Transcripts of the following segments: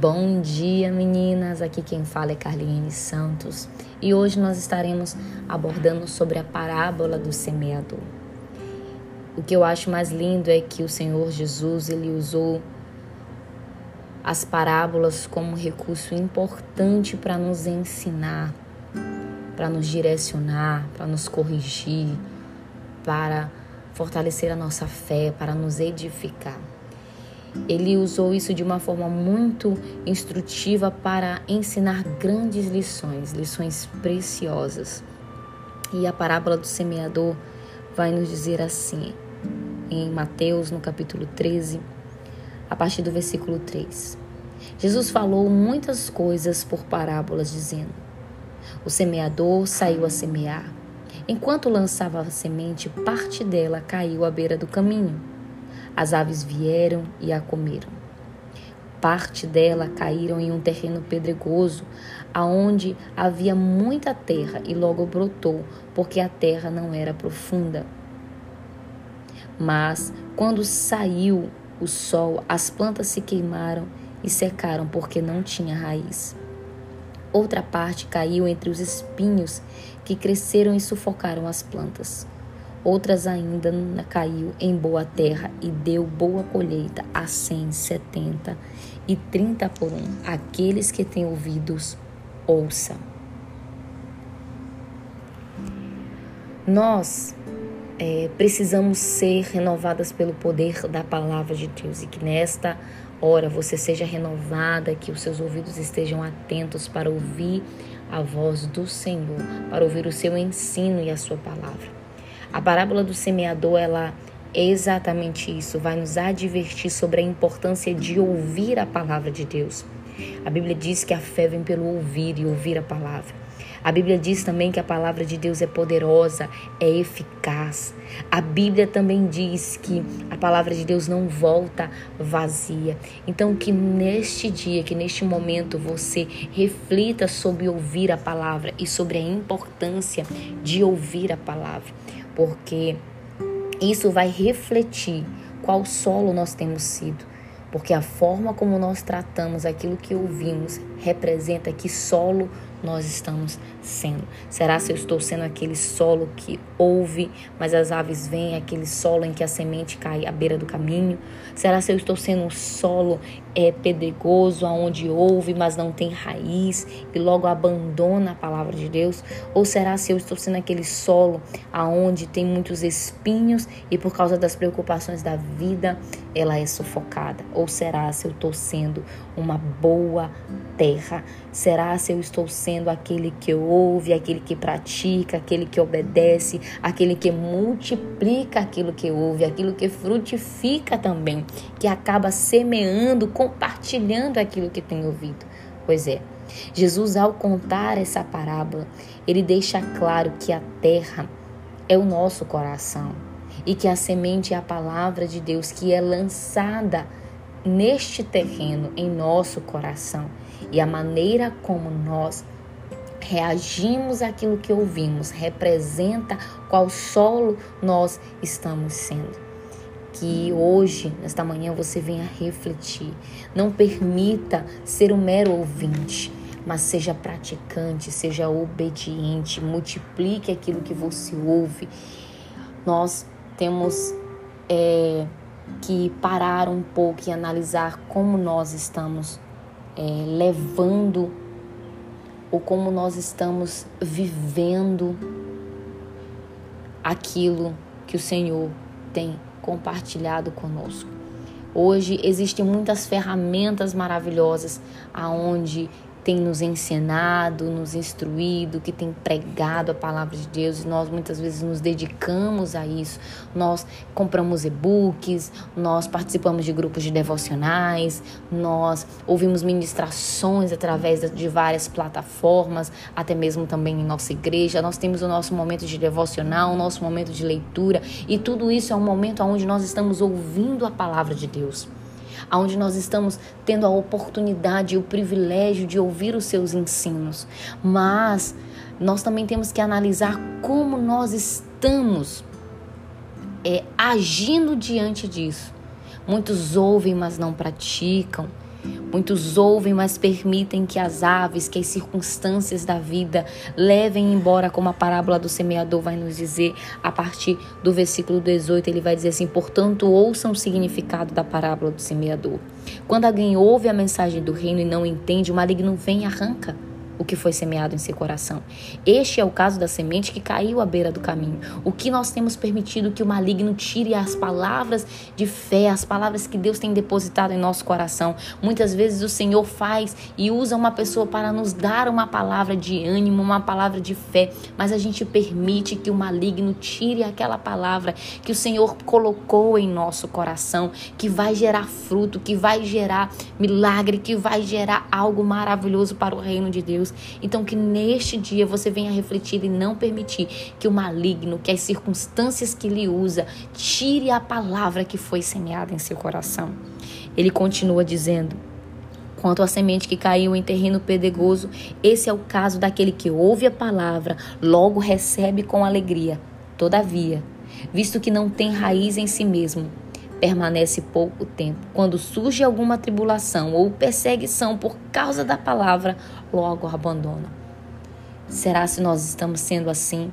Bom dia, meninas. Aqui quem fala é Carlinhos Santos e hoje nós estaremos abordando sobre a parábola do semeador. O que eu acho mais lindo é que o Senhor Jesus ele usou as parábolas como recurso importante para nos ensinar, para nos direcionar, para nos corrigir, para fortalecer a nossa fé, para nos edificar. Ele usou isso de uma forma muito instrutiva para ensinar grandes lições, lições preciosas. E a parábola do semeador vai nos dizer assim, em Mateus, no capítulo 13, a partir do versículo 3. Jesus falou muitas coisas por parábolas, dizendo: O semeador saiu a semear. Enquanto lançava a semente, parte dela caiu à beira do caminho as aves vieram e a comeram. Parte dela caíram em um terreno pedregoso, aonde havia muita terra e logo brotou, porque a terra não era profunda. Mas quando saiu o sol, as plantas se queimaram e secaram porque não tinha raiz. Outra parte caiu entre os espinhos que cresceram e sufocaram as plantas. Outras ainda caiu em boa terra e deu boa colheita a cem, setenta e trinta por um. Aqueles que têm ouvidos, ouçam. Nós é, precisamos ser renovadas pelo poder da palavra de Deus e que nesta hora você seja renovada, que os seus ouvidos estejam atentos para ouvir a voz do Senhor, para ouvir o seu ensino e a sua palavra. A parábola do semeador, ela é exatamente isso, vai nos advertir sobre a importância de ouvir a palavra de Deus. A Bíblia diz que a fé vem pelo ouvir e ouvir a palavra. A Bíblia diz também que a palavra de Deus é poderosa, é eficaz. A Bíblia também diz que a palavra de Deus não volta vazia. Então, que neste dia, que neste momento você reflita sobre ouvir a palavra e sobre a importância de ouvir a palavra, porque isso vai refletir qual solo nós temos sido. Porque a forma como nós tratamos aquilo que ouvimos representa que solo nós estamos sendo? Será se eu estou sendo aquele solo que ouve, mas as aves vêm, aquele solo em que a semente cai à beira do caminho? Será se eu estou sendo um solo é, pedregoso, aonde ouve, mas não tem raiz e logo abandona a palavra de Deus? Ou será se eu estou sendo aquele solo aonde tem muitos espinhos e por causa das preocupações da vida ela é sufocada? Ou será se eu estou sendo uma boa terra? Será se eu estou sendo aquele que ouve, aquele que pratica, aquele que obedece, aquele que multiplica aquilo que ouve, aquilo que frutifica também, que acaba semeando, compartilhando aquilo que tem ouvido? Pois é. Jesus, ao contar essa parábola, ele deixa claro que a terra é o nosso coração e que a semente é a palavra de Deus que é lançada neste terreno, em nosso coração. E a maneira como nós reagimos àquilo que ouvimos representa qual solo nós estamos sendo. Que hoje, nesta manhã, você venha refletir. Não permita ser um mero ouvinte, mas seja praticante, seja obediente, multiplique aquilo que você ouve. Nós temos é, que parar um pouco e analisar como nós estamos é, levando ou como nós estamos vivendo aquilo que o Senhor tem compartilhado conosco. Hoje existem muitas ferramentas maravilhosas aonde tem nos ensinado, nos instruído, que tem pregado a palavra de Deus e nós muitas vezes nos dedicamos a isso. Nós compramos e-books, nós participamos de grupos de devocionais, nós ouvimos ministrações através de várias plataformas, até mesmo também em nossa igreja. Nós temos o nosso momento de devocional, o nosso momento de leitura e tudo isso é um momento onde nós estamos ouvindo a palavra de Deus onde nós estamos tendo a oportunidade e o privilégio de ouvir os seus ensinos. Mas nós também temos que analisar como nós estamos é, agindo diante disso. Muitos ouvem, mas não praticam. Muitos ouvem, mas permitem que as aves, que as circunstâncias da vida levem embora, como a parábola do semeador vai nos dizer, a partir do versículo 18, ele vai dizer assim: portanto, ouçam o significado da parábola do semeador. Quando alguém ouve a mensagem do reino e não entende, o maligno vem e arranca o que foi semeado em seu coração. Este é o caso da semente que caiu à beira do caminho. O que nós temos permitido que o maligno tire as palavras de fé, as palavras que Deus tem depositado em nosso coração. Muitas vezes o Senhor faz e usa uma pessoa para nos dar uma palavra de ânimo, uma palavra de fé, mas a gente permite que o maligno tire aquela palavra que o Senhor colocou em nosso coração, que vai gerar fruto, que vai gerar milagre, que vai gerar algo maravilhoso para o reino de Deus. Deus. Então, que neste dia você venha refletir e não permitir que o maligno, que as circunstâncias que lhe usa, tire a palavra que foi semeada em seu coração. Ele continua dizendo. Quanto à semente que caiu em terreno pedregoso, esse é o caso daquele que ouve a palavra, logo recebe com alegria. Todavia, visto que não tem raiz em si mesmo, permanece pouco tempo. Quando surge alguma tribulação ou perseguição por causa da palavra, logo abandona. Será se nós estamos sendo assim?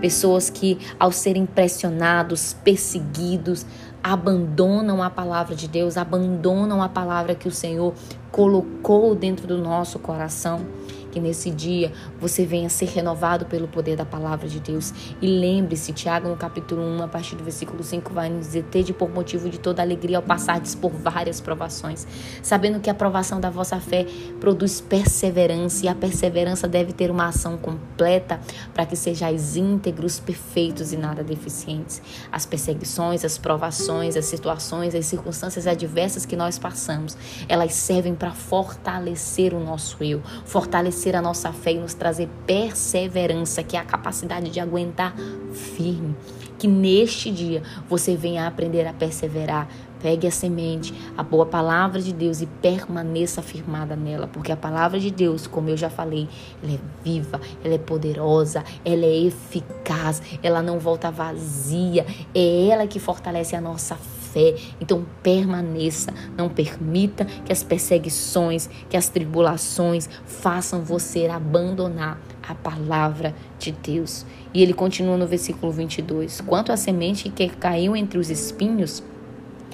Pessoas que, ao serem pressionados, perseguidos, abandonam a palavra de Deus, abandonam a palavra que o Senhor colocou dentro do nosso coração. Que nesse dia você venha ser renovado pelo poder da palavra de Deus. E lembre-se, Tiago, no capítulo 1, a partir do versículo 5, vai nos dizer: Tede por motivo de toda alegria ao passardes por várias provações, sabendo que a provação da vossa fé produz perseverança, e a perseverança deve ter uma ação completa para que sejais íntegros, perfeitos e nada deficientes. As perseguições, as provações, as situações, as circunstâncias adversas que nós passamos, elas servem para fortalecer o nosso eu, fortalecer fortalecer a nossa fé e nos trazer perseverança, que é a capacidade de aguentar firme. Que neste dia você venha aprender a perseverar. Pegue a semente, a boa palavra de Deus e permaneça firmada nela, porque a palavra de Deus, como eu já falei, ela é viva, ela é poderosa, ela é eficaz, ela não volta vazia, é ela que fortalece a nossa fé. Então permaneça, não permita que as perseguições, que as tribulações façam você abandonar a palavra de Deus. E ele continua no versículo 22: Quanto à semente que caiu entre os espinhos,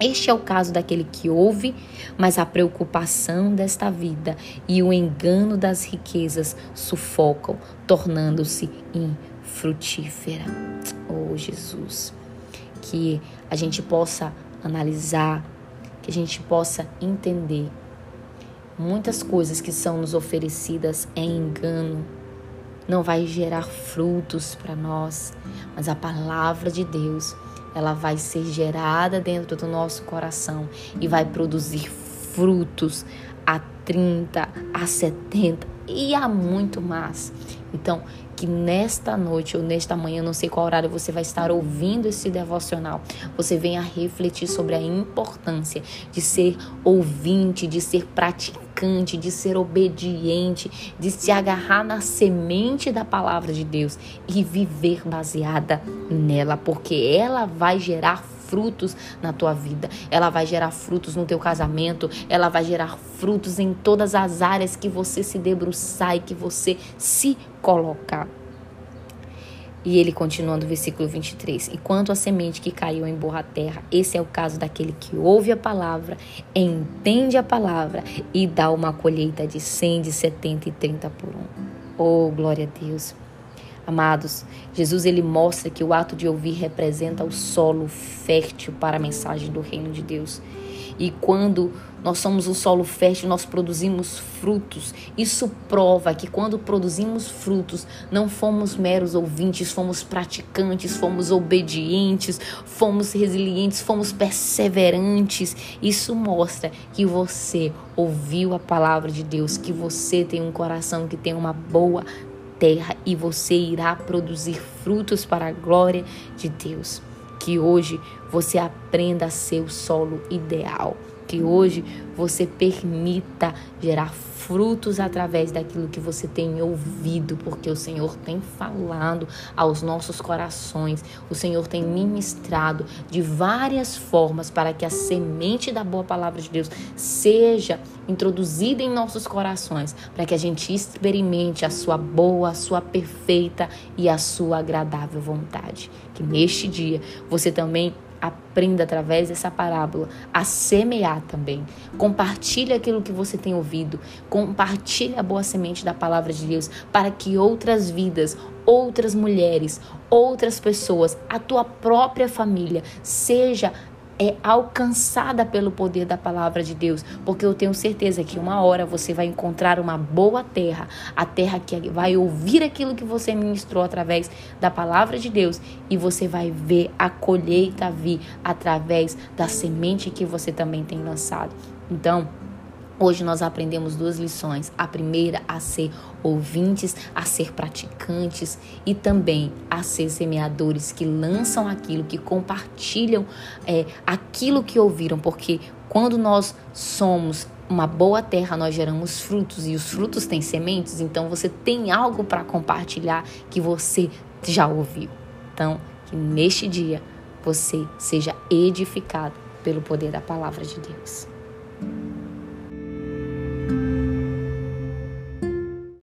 este é o caso daquele que ouve, mas a preocupação desta vida e o engano das riquezas sufocam, tornando-se infrutífera. Oh, Jesus, que a gente possa analisar, que a gente possa entender. Muitas coisas que são nos oferecidas é engano, não vai gerar frutos para nós, mas a palavra de Deus, ela vai ser gerada dentro do nosso coração e vai produzir frutos a 30, a 70 e a muito mais. Então, que nesta noite ou nesta manhã, não sei qual horário você vai estar ouvindo esse devocional, você venha refletir sobre a importância de ser ouvinte, de ser praticante, de ser obediente, de se agarrar na semente da palavra de Deus e viver baseada nela, porque ela vai gerar frutos na tua vida, ela vai gerar frutos no teu casamento, ela vai gerar frutos em todas as áreas que você se debruçar e que você se colocar. E ele continua no versículo 23. E quanto à semente que caiu em boa terra, esse é o caso daquele que ouve a palavra, entende a palavra e dá uma colheita de 100, de 70 e 30 por um. Oh, glória a Deus. Amados, Jesus ele mostra que o ato de ouvir representa o solo fértil para a mensagem do reino de Deus. E quando nós somos um solo fértil, nós produzimos frutos. Isso prova que quando produzimos frutos, não fomos meros ouvintes, fomos praticantes, fomos obedientes, fomos resilientes, fomos perseverantes. Isso mostra que você ouviu a palavra de Deus, que você tem um coração que tem uma boa terra e você irá produzir frutos para a glória de Deus. Que hoje você aprenda a ser o solo ideal. Que hoje você permita gerar frutos através daquilo que você tem ouvido, porque o Senhor tem falado aos nossos corações, o Senhor tem ministrado de várias formas para que a semente da boa palavra de Deus seja introduzida em nossos corações, para que a gente experimente a sua boa, a sua perfeita e a sua agradável vontade. Que neste dia você também Aprenda através dessa parábola a semear também. Compartilhe aquilo que você tem ouvido. Compartilhe a boa semente da palavra de Deus para que outras vidas, outras mulheres, outras pessoas, a tua própria família seja é alcançada pelo poder da palavra de Deus, porque eu tenho certeza que uma hora você vai encontrar uma boa terra, a terra que vai ouvir aquilo que você ministrou através da palavra de Deus e você vai ver a colheita vir através da semente que você também tem lançado. Então, Hoje nós aprendemos duas lições. A primeira, a ser ouvintes, a ser praticantes e também a ser semeadores que lançam aquilo, que compartilham é, aquilo que ouviram, porque quando nós somos uma boa terra, nós geramos frutos e os frutos têm sementes, então você tem algo para compartilhar que você já ouviu. Então, que neste dia você seja edificado pelo poder da palavra de Deus.